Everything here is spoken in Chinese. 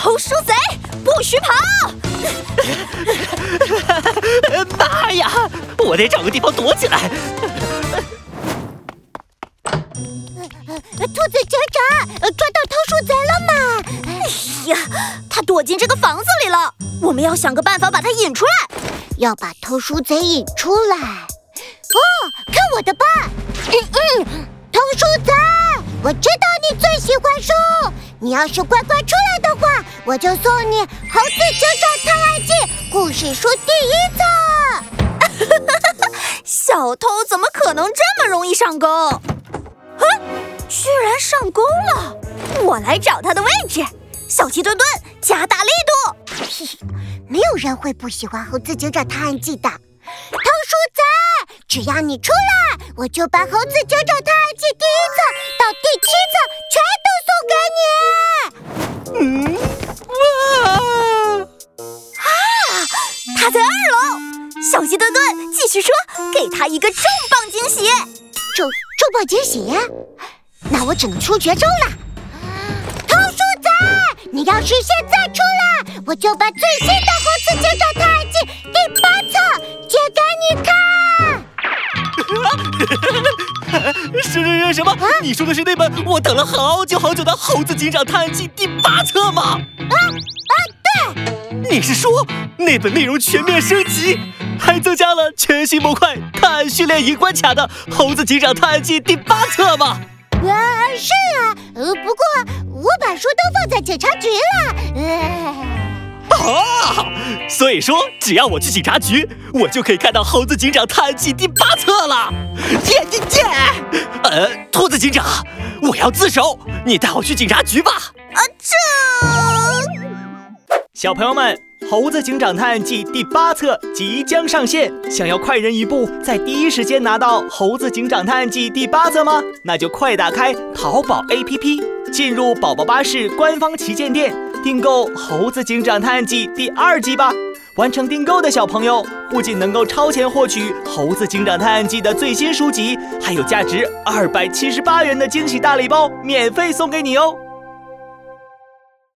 偷书贼，不许跑！妈呀！我得找个地方躲起来。兔子警长，抓到偷书贼了吗？哎呀，他躲进这个房子里了。我们要想个办法把他引出来。要把偷书贼引出来。哦，看我的吧！嗯嗯，偷书贼，我知道你最喜欢书。你要是乖乖出来的话，我就送你《猴子警长探案记》故事书第一册。小偷怎么可能这么容易上钩？啊，居然上钩了！我来找他的位置。小鸡墩墩，加大力度！没有人会不喜欢《猴子警长探案记》的。偷书贼，只要你出来，我就把《猴子警长探案记》第一小鸡墩墩，继续说，给他一个重磅惊喜。重重磅惊喜？那我只能出绝招了。偷书贼，你要是现在出来，我就把最新的《猴子警长探案记》第八册借给你看。什什什么？你说的是那本我等了好久好久的《猴子警长探案记》第八册吗？啊啊，对。你是说那本内容全面升级，还增加了全新模块探案训练营关卡的《猴子警长探案记》第八册吗？啊，是啊，呃，不过我把书都放在警察局了。啊，所以说只要我去警察局，我就可以看到《猴子警长探案记》第八册了。耶耶耶！呃，兔子警长，我要自首，你带我去警察局吧。啊，这小朋友们。《猴子警长探案记》第八册即将上线，想要快人一步，在第一时间拿到《猴子警长探案记》第八册吗？那就快打开淘宝 APP，进入宝宝巴士官方旗舰店，订购《猴子警长探案记》第二季吧！完成订购的小朋友，不仅能够超前获取《猴子警长探案记》的最新书籍，还有价值二百七十八元的惊喜大礼包免费送给你哦！